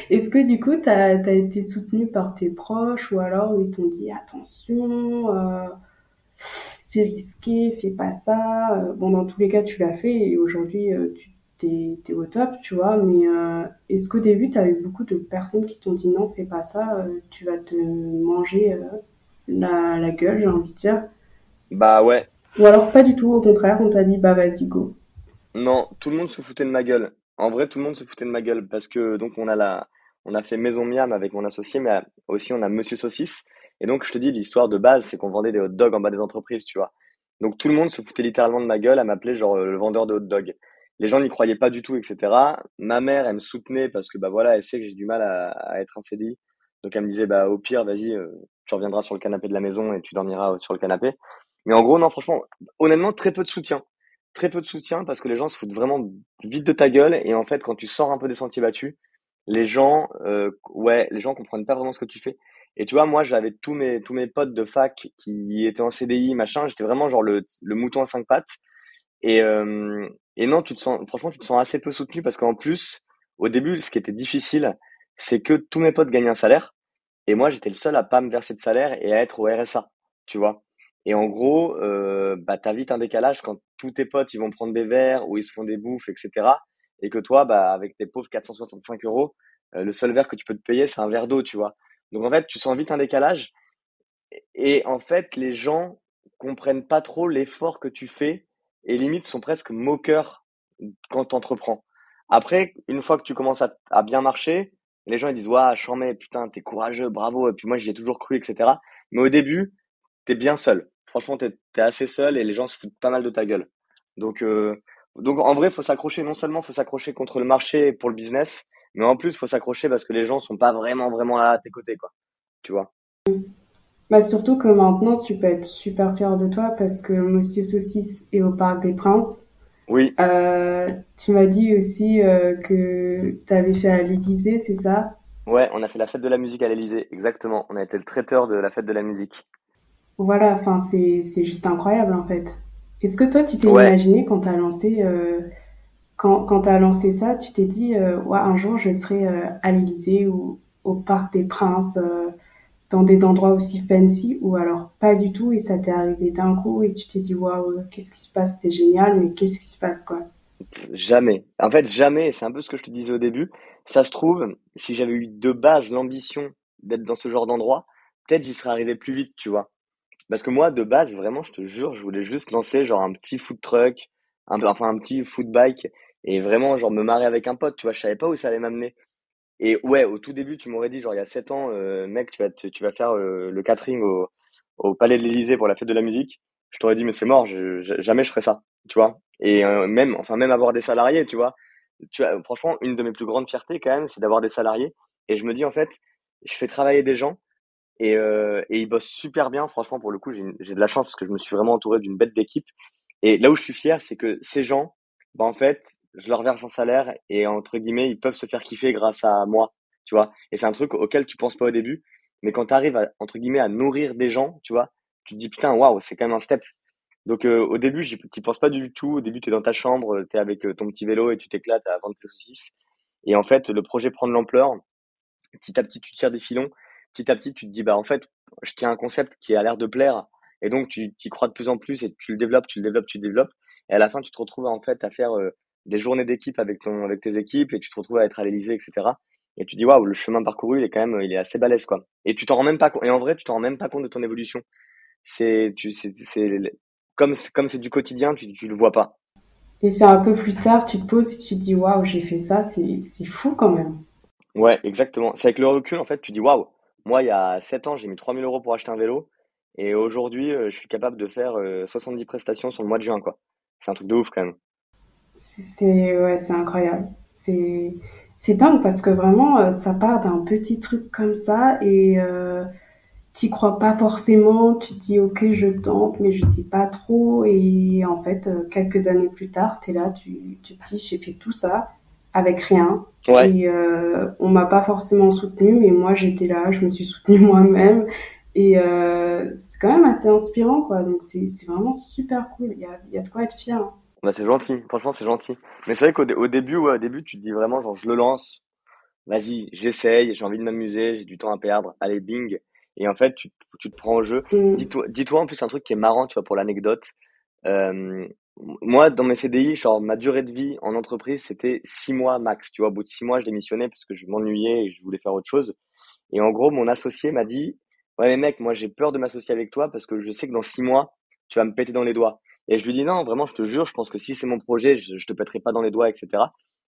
Est-ce que du coup, t'as, t'as été soutenu par tes proches ou alors ils t'ont dit attention, euh, c'est risqué, fais pas ça. Euh, Bon, dans tous les cas, tu l'as fait et aujourd'hui, euh, tu t'es, t'es au top, tu vois. Mais euh, est-ce qu'au début, t'as eu beaucoup de personnes qui t'ont dit non, fais pas ça, euh, tu vas te manger la, la gueule, j'ai envie de dire? Bah ouais, Ou alors pas du tout, au contraire, on t'a dit bah vas-y, go. non, tout le monde se foutait de ma gueule. En vrai, tout le monde se foutait de ma gueule parce que donc on a la, on a fait Maison Miam avec mon associé, mais euh, aussi on a Monsieur Saucisse. Et donc je te dis, l'histoire de base, c'est qu'on vendait des hot dogs en bas des entreprises, tu vois. Donc tout le monde se foutait littéralement de ma gueule à m'appeler genre euh, le vendeur de hot dogs. Les gens n'y croyaient pas du tout, etc. Ma mère, elle me soutenait parce que bah voilà, elle sait que j'ai du mal à, être un CDI. Donc elle me disait bah au pire, vas-y, euh, tu reviendras sur le canapé de la maison et tu dormiras sur le canapé. Mais en gros, non, franchement, honnêtement, très peu de soutien. Très peu de soutien parce que les gens se foutent vraiment vite de ta gueule et en fait, quand tu sors un peu des sentiers battus, les gens, euh, ouais, les gens comprennent pas vraiment ce que tu fais. Et tu vois, moi, j'avais tous mes, tous mes potes de fac qui étaient en CDI, machin. J'étais vraiment genre le, le mouton à cinq pattes. Et, euh, et non, tu te sens, franchement, tu te sens assez peu soutenu parce qu'en plus, au début, ce qui était difficile, c'est que tous mes potes gagnaient un salaire et moi, j'étais le seul à pas me verser de salaire et à être au RSA, tu vois. Et en gros, euh, bah, vite un décalage quand tous tes potes, ils vont prendre des verres ou ils se font des bouffes, etc. Et que toi, bah, avec tes pauvres 465 euros, euh, le seul verre que tu peux te payer, c'est un verre d'eau, tu vois. Donc en fait, tu sens vite un décalage. Et en fait, les gens comprennent pas trop l'effort que tu fais et limite sont presque moqueurs quand tu entreprends. Après, une fois que tu commences à, bien marcher, les gens ils disent Waouh, mets, putain, t'es courageux, bravo. Et puis moi, j'y ai toujours cru, etc. Mais au début, t'es bien seul. Franchement, t'es, t'es assez seul et les gens se foutent pas mal de ta gueule. Donc, euh, donc en vrai, faut s'accrocher. Non seulement faut s'accrocher contre le marché pour le business, mais en plus, faut s'accrocher parce que les gens sont pas vraiment, vraiment à tes côtés, quoi. Tu vois? Bah surtout que maintenant, tu peux être super fier de toi parce que Monsieur Saucisse est au Parc des Princes. Oui, Euh, tu m'as dit aussi euh, que tu avais fait à l'Élysée, c'est ça? Ouais, on a fait la fête de la musique à l'Élysée, exactement. On a été le traiteur de la fête de la musique. Voilà, enfin, c'est, c'est juste incroyable en fait. Est-ce que toi, tu t'es Ouais, imaginé quand t'as lancé, euh, quand, quand t'as lancé ça, tu t'es dit, euh, ouais, un jour je serai euh, à l'Élysée ou au Parc des Princes, dans des endroits aussi fancy, ou alors pas du tout et ça t'est arrivé d'un coup et tu t'es dit, waouh, qu'est-ce qui se passe? C'est génial, mais qu'est-ce qui se passe quoi? jamais. En fait, jamais, c'est un peu ce que je te disais au début. Ça se trouve, si j'avais eu de base l'ambition d'être dans ce genre d'endroit, peut-être j'y serais arrivé plus vite, tu vois. Parce que moi, de base, vraiment, je te jure, je voulais juste lancer genre un petit food truck, un, enfin un petit food bike, et vraiment genre me marrer avec un pote, tu vois. Je savais pas où ça allait m'amener. Et ouais, au tout début, tu m'aurais dit, genre, il y a 7 ans, euh, mec, tu vas, tu vas faire euh, le catering au, au Palais de l'Élysée pour la fête de la musique. Je t'aurais dit, mais c'est mort, je- jamais je ferais ça, tu vois. Et euh, même, enfin, même avoir des salariés, tu vois. Tu vois, franchement, une de mes plus grandes fiertés, quand même, c'est d'avoir des salariés. Et je me dis, en fait, je fais travailler des gens et, euh, et ils bossent super bien. Franchement, pour le coup, j'ai de la chance parce que je me suis vraiment entouré d'une bête d'équipe. Et là où je suis fier, c'est que ces gens, bah, en fait, je leur verse un salaire et entre guillemets, ils peuvent se faire kiffer grâce à moi, tu vois. Et c'est un truc auquel tu penses pas au début, mais quand tu arrives à, entre guillemets, à nourrir des gens, tu vois, tu te dis putain, waouh, c'est quand même un step. Donc au début, tu penses pas du tout. Au début, tu es dans ta chambre, tu es avec ton petit vélo et tu t'éclates à vendre tes saucisses. Et en fait, le projet prend de l'ampleur. Petit à petit, tu tires des filons. Petit à petit, tu te dis, bah en fait, je tiens un concept qui a l'air de plaire. Et donc, tu y crois de plus en plus et tu le développes, tu le développes, tu le développes. Et à la fin, tu te retrouves en fait à faire des journées d'équipe avec ton, avec tes équipes et tu te retrouves à être à l'Elysée, etc. Et tu dis, waouh, le chemin parcouru, il est quand même, il est assez balèze, quoi. Et tu t'en rends même pas compte. Et en vrai, tu t'en rends même pas compte de ton évolution. C'est, tu, c'est, c'est, comme, comme c'est du quotidien, tu, tu le vois pas. Et c'est un peu plus tard, tu te poses et tu te dis, waouh, j'ai fait ça, c'est, c'est fou quand même. Ouais, exactement. C'est avec le recul, en fait, tu dis, waouh, moi, il y a 7 ans, j'ai mis 3000 euros pour acheter un vélo. Et aujourd'hui, euh, je suis capable de faire 70 euh, prestations sur le mois de juin. C'est un truc de ouf, quand même. C'est, ouais, incroyable. C'est, dingue parce que vraiment, euh, ça part d'un petit truc comme ça et euh, t'y crois pas forcément. Tu te dis, ok, je tente, mais je sais pas trop. Et en fait, quelques années plus tard, t'es là, tu, tu te j'ai fait tout ça avec rien. Et euh, on m'a pas forcément soutenu, mais moi j'étais là, je me suis soutenue moi-même. Et euh, c'est quand même assez inspirant, quoi. Donc c'est vraiment super cool. Il y a, y a de quoi être fier. Hein. Bah, c'est gentil, franchement, c'est gentil. Mais c'est vrai qu'au au début, ouais, au début, tu te dis vraiment, genre, je le lance, vas-y, j'essaye, j'ai envie de m'amuser, j'ai du temps à perdre, allez, bing. Et en fait, tu, tu te prends au jeu. Mm. Dis-toi, dis-toi en plus un truc qui est marrant, tu vois, pour l'anecdote. Euh, moi, dans mes CDI, genre, ma durée de vie en entreprise, c'était six mois max. Tu vois, au bout de six mois, je démissionnais parce que je m'ennuyais et je voulais faire autre chose. Et en gros, mon associé m'a dit, ouais, mais mec, moi, j'ai peur de m'associer avec toi parce que je sais que dans six mois, tu vas me péter dans les doigts. Et je lui dis non, vraiment, je te jure, je pense que si c'est mon projet, je, je te pèterai pas dans les doigts, etc.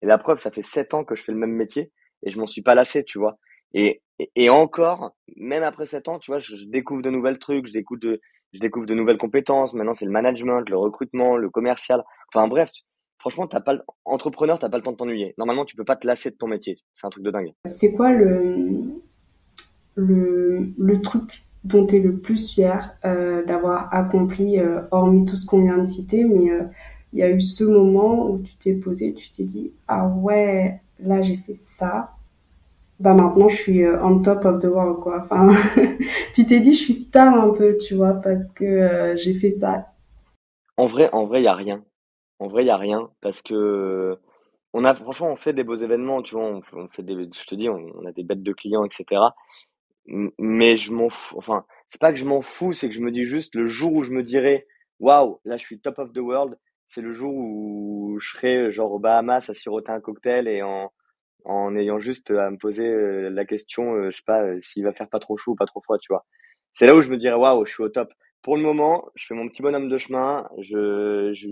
Et la preuve, ça fait sept ans que je fais le même métier et je m'en suis pas lassé, tu vois. Et, et, encore, même après sept ans, tu vois, je, découvre de nouvelles trucs, je découvre de, je découvre de nouvelles compétences. Maintenant, c'est le management, le recrutement, le commercial. Enfin bref, franchement, t'as pas le, entrepreneur, t'as pas le temps de t'ennuyer. Normalement, tu peux pas te lasser de ton métier. C'est un truc de dingue. C'est quoi le, le, le truc dont tu es le plus fier euh, d'avoir accompli, euh, hormis tout ce qu'on vient de citer, mais euh, il y a eu ce moment où tu t'es posé, tu t'es dit, ah ouais, là j'ai fait ça, bah maintenant je suis on top of the world, quoi. Enfin, tu t'es dit, je suis star un peu, tu vois, parce que j'ai fait ça. En vrai, en vrai, il y a rien. En vrai, il y a rien, parce que on a franchement on fait des beaux événements tu vois on, fait des je te dis on, a des bêtes de clients etc mais je m'en fous. Enfin, c'est pas que je m'en fous, c'est que je me dis juste le jour où je me dirais waouh, là je suis top of the world, c'est le jour où je serai genre aux Bahamas à siroter un cocktail et en, en ayant juste à me poser euh, la question, euh, je sais pas, euh, s'il va faire pas trop chaud ou pas trop froid, tu vois. C'est là où je me dirais waouh, je suis au top. Pour le moment, je fais mon petit bonhomme de chemin, je, je,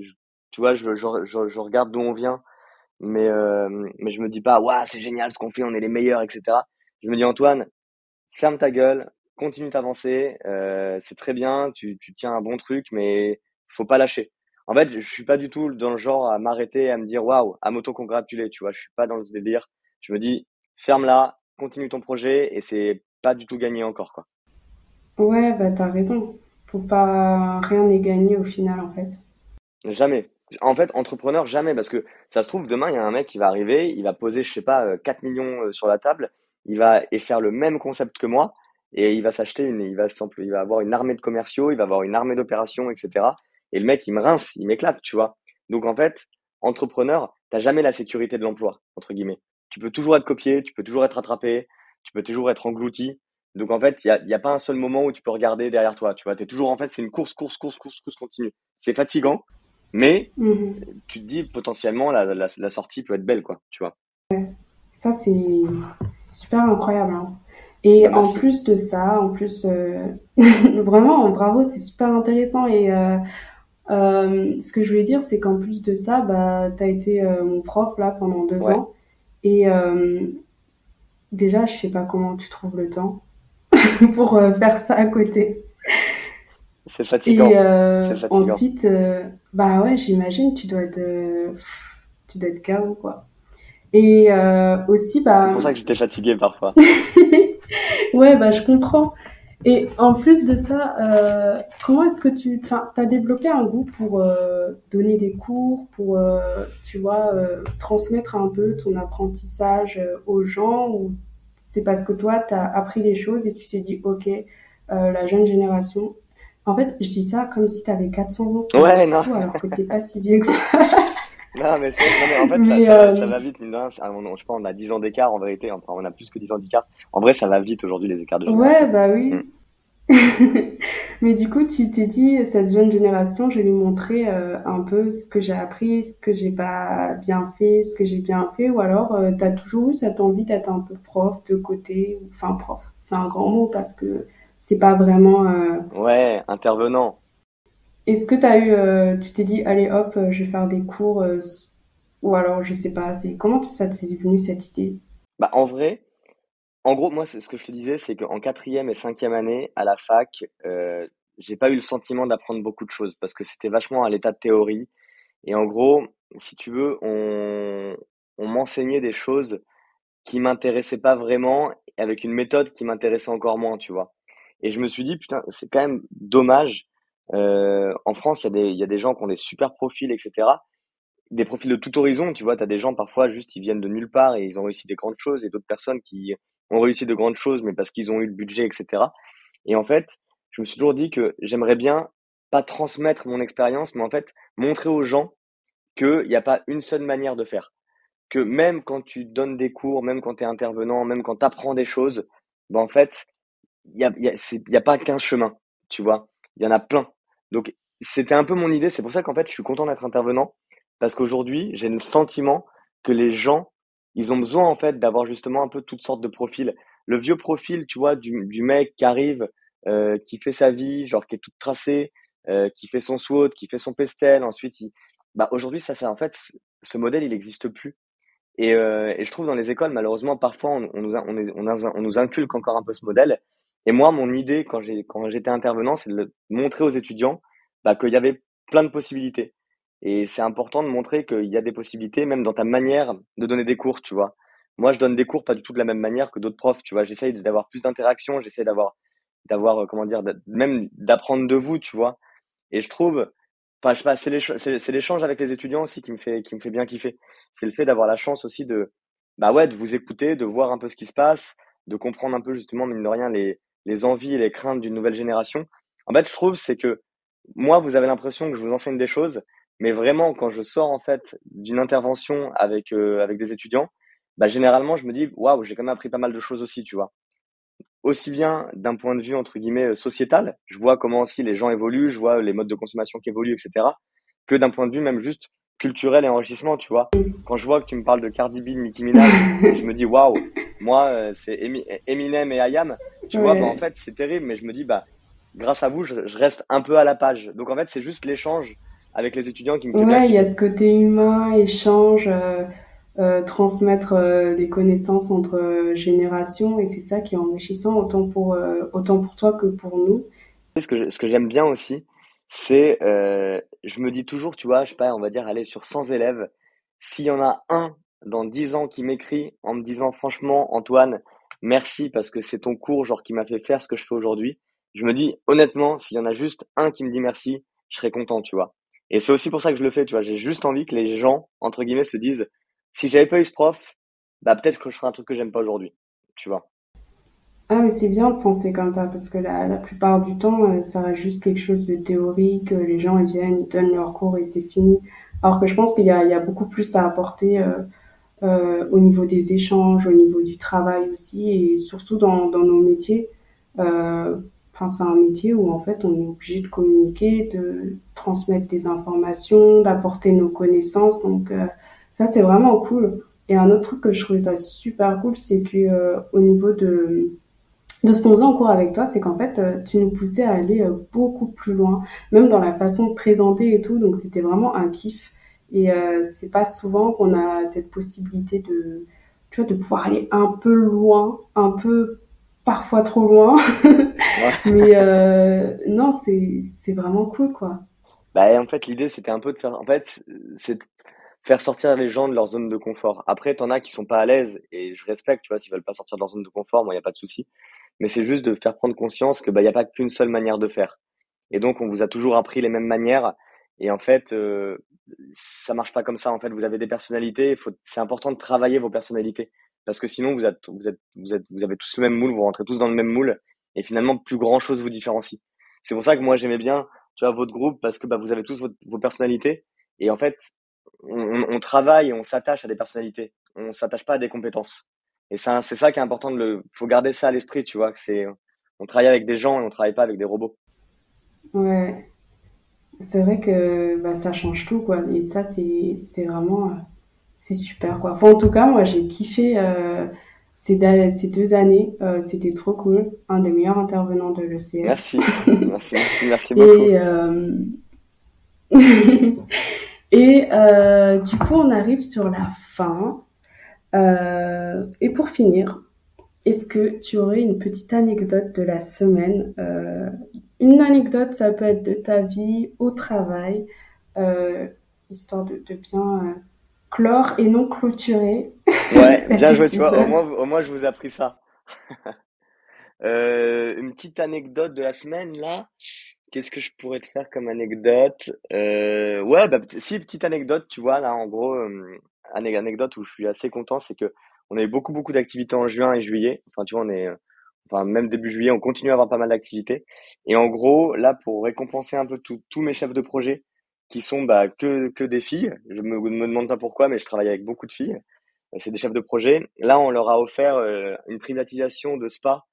tu vois, je, je, je, regarde d'où on vient, mais, mais je me dis pas waouh, c'est génial ce qu'on fait, on est les meilleurs, etc. Je me dis Antoine, ferme ta gueule, continue d'avancer, euh, c'est très bien, tu, tu tiens un bon truc, mais faut pas lâcher. En fait, je suis pas du tout dans le genre à m'arrêter, à me dire waouh, à m'auto-congratuler, tu vois, je suis pas dans ce délire. Je me dis, ferme là, continue ton projet et c'est pas du tout gagné encore, quoi. Ouais, bah t'as raison. Faut pas, rien n'est gagné au final, en fait. Jamais. En fait, entrepreneur, jamais, parce que ça se trouve, demain, il y a un mec qui va arriver, il va poser, je sais pas, 4 euh, millions euh, sur la table, il va et faire le même concept que moi et il va s'acheter une, il va il va avoir une armée de commerciaux, il va avoir une armée d'opérations, etc. Et le mec, il me rince, il m'éclate, tu vois. Donc en fait, entrepreneur, t'as jamais la sécurité de l'emploi entre guillemets. Tu peux toujours être copié, tu peux toujours être attrapé, tu peux toujours être englouti. Donc en fait, il y a, y a, pas un seul moment où tu peux regarder derrière toi, tu vois. T'es toujours en fait, c'est une course, course, course, course, course continue. C'est fatigant, mais mmh tu te dis potentiellement la, la, la sortie peut être belle, quoi, tu vois. Ça, c'est super incroyable. Hein. Et en plus de ça, en plus, euh, vraiment, bravo, c'est super intéressant. Et euh, euh, ce que je voulais dire, c'est qu'en plus de ça, bah, tu as été mon prof là pendant deux ans. Et déjà, je sais pas comment tu trouves le temps pour faire ça à côté. C'est fatigant. Et fatigant. ensuite, bah ouais, j'imagine, tu dois être, tu dois être KO, quoi. Et euh, aussi, bah. C'est pour ça que j'étais fatiguée parfois. ouais, bah, je comprends. Et en plus de ça, euh, comment est-ce que tu, enfin, as développé un goût pour euh, donner des cours, pour, euh, tu vois, euh, transmettre un peu ton apprentissage euh, aux gens, ou c'est parce que toi, tu as appris les choses et tu t'es dit, ok, la jeune génération, En fait, je dis ça comme si tu avais 400 ans, Ouais, non. alors que t'es pas si vieux que ça. Non, mais, mais en fait, ça, Mais, ça, euh, ça va vite, mine de rien. On- on- Je pense qu'on a 10 ans d'écart en vérité. Enfin, on a plus que 10 ans d'écart. En vrai, ça va vite aujourd'hui, les écarts de Ouais, génération. bah oui. Mm. Mais du coup, tu t'es dit, cette jeune génération, je vais lui montrer euh, un peu ce que j'ai appris, ce que j'ai pas bien fait, ce que j'ai bien fait, ou alors euh, t'as toujours eu cette envie d'être un peu prof de côté, enfin prof, c'est un grand mot parce que c'est pas vraiment. euh, Ouais, intervenant. Est-ce que t'as eu, euh, tu t'es dit, allez hop, euh, je vais faire des cours, euh, ou alors je sais pas, c'est comment ça t'est venu cette idée? Bah, en vrai, en gros, moi, ce que je te disais, c'est qu'en quatrième et cinquième année, à la fac, euh, j'ai pas eu le sentiment d'apprendre beaucoup de choses parce que c'était vachement à l'état de théorie. Et en gros, si tu veux, on, on m'enseignait des choses qui m'intéressaient pas vraiment, avec une méthode qui m'intéressait encore moins, tu vois. Et je me suis dit, putain, c'est quand même dommage. Euh, en France, il y a des, il y a des gens qui ont des super profils, etc. Des profils de tout horizon, tu vois. Tu as des gens, parfois, juste, ils viennent de nulle part et ils ont réussi des grandes choses, et d'autres personnes qui ont réussi de grandes choses, mais parce qu'ils ont eu le budget, etc. Et en fait, je me suis toujours dit que j'aimerais bien pas transmettre mon expérience, mais en fait, montrer aux gens qu'il n'y a pas une seule manière de faire que même quand tu donnes des cours, même quand tu es intervenant, même quand tu apprends des choses, ben en fait, il y a, il y a, c'est- il y a pas qu'un chemin, tu vois. Il y en a plein. Donc, c'était un peu mon idée. C'est pour ça qu'en fait, je suis content d'être intervenant parce qu'aujourd'hui, j'ai le sentiment que les gens, ils ont besoin en fait d'avoir justement un peu toutes sortes de profils. Le vieux profil, tu vois, du, du mec qui arrive, euh, qui fait sa vie, genre qui est toute tracée, euh, qui fait son SWOT, qui fait son pestel, ensuite, il... bah, aujourd'hui, ça, c'est en fait, ce modèle, il n'existe plus. Et, euh, et je trouve dans les écoles, malheureusement, parfois, on, nous, on, on nous inculque encore un peu ce modèle. Et moi, mon idée, quand j'ai, quand j'étais intervenant, c'est de montrer aux étudiants bah, qu'il y avait plein de possibilités. Et c'est important de montrer qu'il y a des possibilités, même dans ta manière de donner des cours, tu vois. Moi, je donne des cours pas du tout de la même manière que d'autres profs, tu vois. J'essaye d'avoir plus d'interaction, j'essaie d'avoir, d'avoir, euh, comment dire, même d'apprendre de vous, tu vois. Et je trouve, enfin, je sais pas, c'est l'échange avec les étudiants aussi qui me fait, qui me fait bien kiffer. C'est le fait d'avoir la chance aussi de, bah ouais, de vous écouter, de voir un peu ce qui se passe, de comprendre un peu justement, mine de rien, les, les envies et les craintes d'une nouvelle génération. En fait, je trouve, c'est que moi, vous avez l'impression que je vous enseigne des choses, mais vraiment, quand je sors en fait d'une intervention avec, euh, avec des étudiants, bah, généralement, je me dis, waouh, j'ai quand même appris pas mal de choses aussi, tu vois aussi bien d'un point de vue entre guillemets euh, sociétal, je vois comment aussi les gens évoluent, je vois les modes de consommation qui évoluent, etc., que d'un point de vue même juste culturel et enrichissement, tu vois. Quand je vois que tu me parles de Cardi B, de Nicki Minaj, je me dis waouh, moi euh, c'est Emi- Eminem et IAM, tu vois, bah, en fait c'est terrible, mais je me dis bah grâce à vous, je, je reste un peu à la page. Donc en fait c'est juste l'échange avec les étudiants qui me fait bien Ouais, il y a ce côté humain, échange, euh, euh, transmettre euh, des connaissances entre générations, et c'est ça qui est enrichissant autant pour, autant pour toi que pour nous. Ce que je- ce que j'aime bien aussi, c'est, je me dis toujours, tu vois, je sais pas, on va dire, aller sur 100 élèves, s'il y en a un dans 10 ans qui m'écrit en me disant, franchement, Antoine, merci parce que c'est ton cours, genre, qui m'a fait faire ce que je fais aujourd'hui, je me dis, honnêtement, s'il y en a juste un qui me dit merci, je serais content, tu vois. Et c'est aussi pour ça que je le fais, tu vois, j'ai juste envie que les gens, entre guillemets, se disent, si j'avais pas eu ce prof, bah, peut-être que je ferais un truc que j'aime pas aujourd'hui, tu vois. Ah, mais c'est bien de penser comme ça, parce que la, la plupart du temps, euh, ça reste juste quelque chose de théorique, euh, les gens ils viennent, ils donnent leur cours et c'est fini. Alors que je pense qu'il y a, beaucoup plus à apporter euh, au niveau des échanges, au niveau du travail aussi, et surtout dans, nos métiers. C'est un métier où en fait on est obligé de communiquer, de transmettre des informations, d'apporter nos connaissances. Donc ça c'est vraiment cool. Et un autre truc que je trouvais ça super cool, c'est que au niveau de de ce qu'on faisait en cours avec toi, c'est qu'en fait, euh, tu nous poussais à aller euh, beaucoup plus loin, même dans la façon de présenter et tout. Donc, c'était vraiment un kiff. Et euh, c'est pas souvent qu'on a cette possibilité de, tu vois, de pouvoir aller un peu loin, un peu parfois trop loin. Mais euh, non, c'est vraiment cool, quoi. Bah, en fait, l'idée, c'était un peu de faire, en fait, c'est faire sortir les gens de leur zone de confort. Après, t'en as qui sont pas à l'aise et je respecte, tu vois, s'ils veulent pas sortir de leur zone de confort, moi, il y a pas de souci. Mais c'est juste de faire prendre conscience que, bah, il y a pas qu'une seule manière de faire. Et donc, on vous a toujours appris les mêmes manières. Et en fait, euh, ça marche pas comme ça. En fait, vous avez des personnalités. c'est important de travailler vos personnalités. Parce que sinon, vous êtes, vous êtes, vous êtes, vous avez tous le même moule, vous rentrez tous dans le même moule. Et finalement, plus grand chose vous différencie. c'est pour ça que moi j'aimais bien, tu vois, votre groupe parce que bah, vous avez tous vos personnalités et en fait, on, on travaille on s'attache à des personnalités. On s'attache pas à des compétences. Et c'est ça qui est important de le, faut garder ça à l'esprit, tu vois, que c'est, on travaille avec des gens et on travaille pas avec des robots. Ouais. C'est vrai que bah, ça change tout, quoi. Et ça, c'est, c'est vraiment, euh, c'est super, quoi. Enfin, en tout cas, moi, j'ai kiffé euh, ces, ces, deux années. Euh, c'était trop cool. Un des meilleurs intervenants de l'ECS. Merci. merci, merci, merci beaucoup. Et, Et du coup, on arrive sur la fin. Et pour finir, est-ce que tu aurais une petite anecdote de la semaine euh, Une anecdote, ça peut être de ta vie au travail, euh, histoire de, bien euh, clore et non clôturer. Ouais, bien joué, tu vois. Au moins, au moins, je vous ai appris ça. une petite anecdote de la semaine, là. Qu'est-ce que je pourrais te faire comme anecdote? Ouais, bah, si, petite anecdote, tu vois, là, en gros, anecdote où je suis assez content, c'est que on avait beaucoup, beaucoup d'activités en juin et juillet. Enfin, tu vois, on est, enfin, même début juillet, on continue à avoir pas mal d'activités. Et en gros, là, pour récompenser un peu tous mes chefs de projet, qui sont bah, que, que des filles, je me, me demande pas pourquoi, mais je travaille avec beaucoup de filles. Euh, c'est des chefs de projet. Là, on leur a offert euh, une privatisation de spa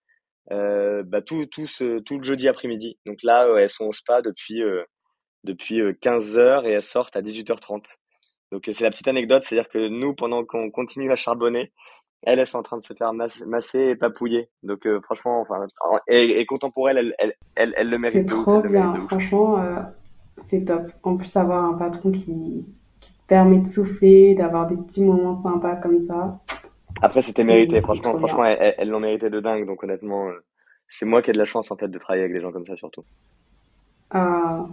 euh, bah, tout, tout, ce, tout le jeudi après-midi. Donc là, elles sont au spa depuis, depuis 15 heures et elles sortent à 18h30. Donc c'est la petite anecdote, c'est-à-dire que nous, pendant qu'on continue à charbonner, elle, est en train de se faire masser et papouiller. Donc euh, franchement, enfin, et, content pour elle, elle, elle, elle, le mérite. C'est trop bien, franchement, euh, c'est top. En plus, avoir un patron qui, qui te permet de souffler, d'avoir des petits moments sympas comme ça. Après, c'était mérité, franchement, franchement, elle l'ont mérité de dingue. Donc honnêtement, euh, c'est moi qui ai de la chance en fait de travailler avec des gens comme ça surtout. Ah,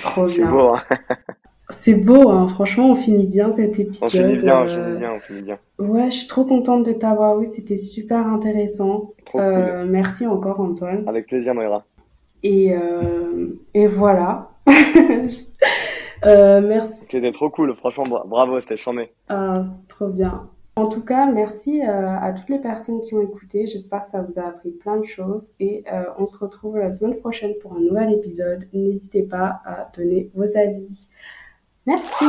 trop bien. C'est beau, hein C'est beau, hein. franchement, on finit bien cet épisode. On finit bien, on finit bien, on finit bien. Ouais, je suis trop contente de t'avoir eu, c'était super intéressant. Euh, merci encore, Antoine. Avec plaisir, Moira. Et, euh, et voilà. euh, merci. C'était trop cool, franchement, bravo, c'était chambé. Ah, trop bien. En tout cas, merci euh, à toutes les personnes qui ont écouté. J'espère que ça vous a appris plein de choses et euh, on se retrouve la semaine prochaine pour un nouvel épisode. N'hésitez pas à donner vos avis. Merci.